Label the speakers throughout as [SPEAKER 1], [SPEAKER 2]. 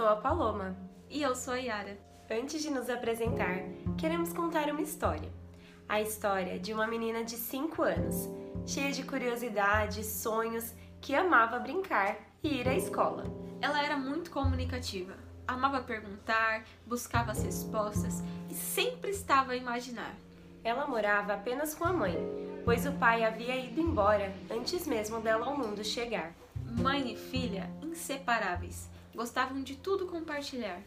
[SPEAKER 1] sou a Paloma.
[SPEAKER 2] E eu sou a Yara.
[SPEAKER 1] Antes de nos apresentar, queremos contar uma história. A história de uma menina de 5 anos, cheia de curiosidades, sonhos, que amava brincar e ir à escola.
[SPEAKER 2] Ela era muito comunicativa, amava perguntar, buscava as respostas e sempre estava a imaginar.
[SPEAKER 1] Ela morava apenas com a mãe, pois o pai havia ido embora antes mesmo dela ao mundo chegar.
[SPEAKER 2] Mãe e filha inseparáveis, gostavam de tudo compartilhar.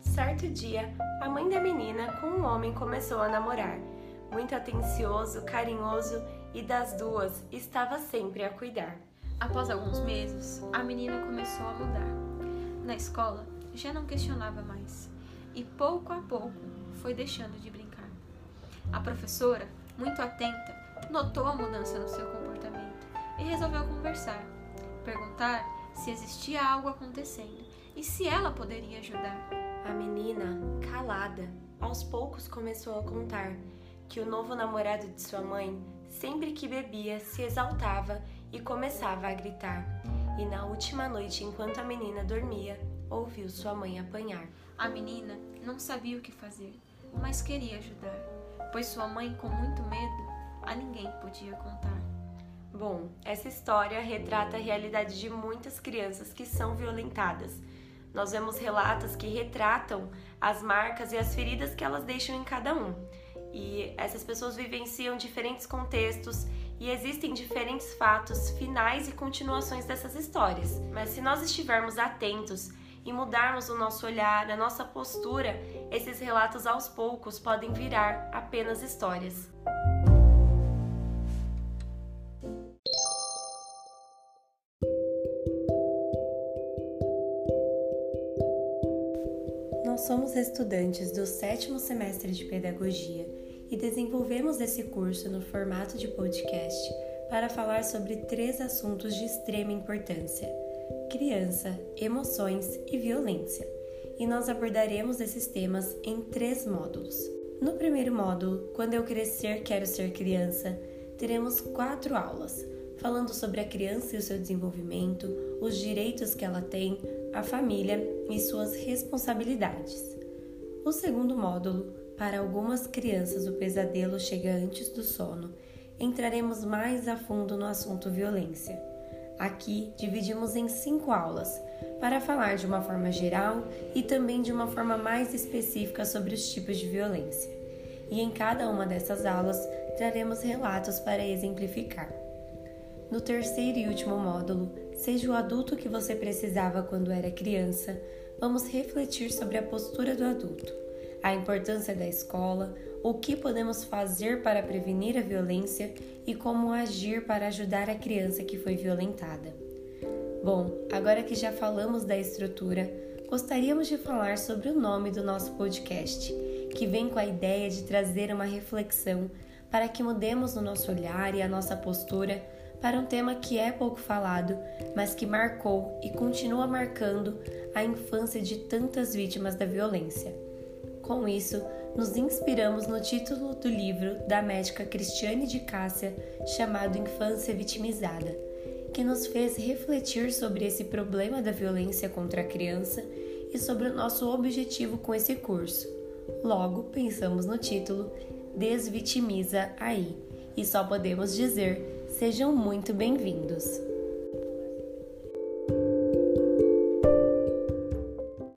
[SPEAKER 1] Certo dia, a mãe da menina com um homem começou a namorar. Muito atencioso, carinhoso e das duas estava sempre a cuidar.
[SPEAKER 2] Após alguns meses, a menina começou a mudar. Na escola, já não questionava mais e pouco a pouco foi deixando de brincar. A professora, muito atenta, notou a mudança no seu comportamento e resolveu conversar, perguntar se existia algo acontecendo e se ela poderia ajudar.
[SPEAKER 1] A menina, calada, aos poucos começou a contar que o novo namorado de sua mãe, sempre que bebia, se exaltava e começava a gritar. E na última noite, enquanto a menina dormia, ouviu sua mãe apanhar.
[SPEAKER 2] A menina não sabia o que fazer, mas queria ajudar, pois sua mãe, com muito medo, a ninguém podia contar.
[SPEAKER 1] Bom, essa história retrata a realidade de muitas crianças que são violentadas nós vemos relatos que retratam as marcas e as feridas que elas deixam em cada um. E essas pessoas vivenciam diferentes contextos e existem diferentes fatos, finais e continuações dessas histórias. Mas se nós estivermos atentos e mudarmos o nosso olhar, a nossa postura, esses relatos aos poucos podem virar apenas histórias. Nós somos estudantes do sétimo semestre de Pedagogia e desenvolvemos esse curso no formato de podcast para falar sobre três assuntos de extrema importância: criança, emoções e violência. E nós abordaremos esses temas em três módulos. No primeiro módulo, Quando eu crescer, quero ser criança, teremos quatro aulas falando sobre a criança e o seu desenvolvimento, os direitos que ela tem, a família e suas responsabilidades. O segundo módulo, para algumas crianças o pesadelo chega antes do sono, entraremos mais a fundo no assunto violência. Aqui dividimos em cinco aulas para falar de uma forma geral e também de uma forma mais específica sobre os tipos de violência. E em cada uma dessas aulas traremos relatos para exemplificar. No terceiro e último módulo, Seja o adulto que você precisava quando era criança, vamos refletir sobre a postura do adulto, a importância da escola, o que podemos fazer para prevenir a violência e como agir para ajudar a criança que foi violentada. Bom, agora que já falamos da estrutura, gostaríamos de falar sobre o nome do nosso podcast, que vem com a ideia de trazer uma reflexão para que mudemos o nosso olhar e a nossa postura para um tema que é pouco falado, mas que marcou e continua marcando a infância de tantas vítimas da violência. Com isso, nos inspiramos no título do livro da médica Cristiane de Cássia, chamado Infância Vitimizada, que nos fez refletir sobre esse problema da violência contra a criança e sobre o nosso objetivo com esse curso. Logo, pensamos no título Desvitimiza aí, e só podemos dizer Sejam muito bem-vindos!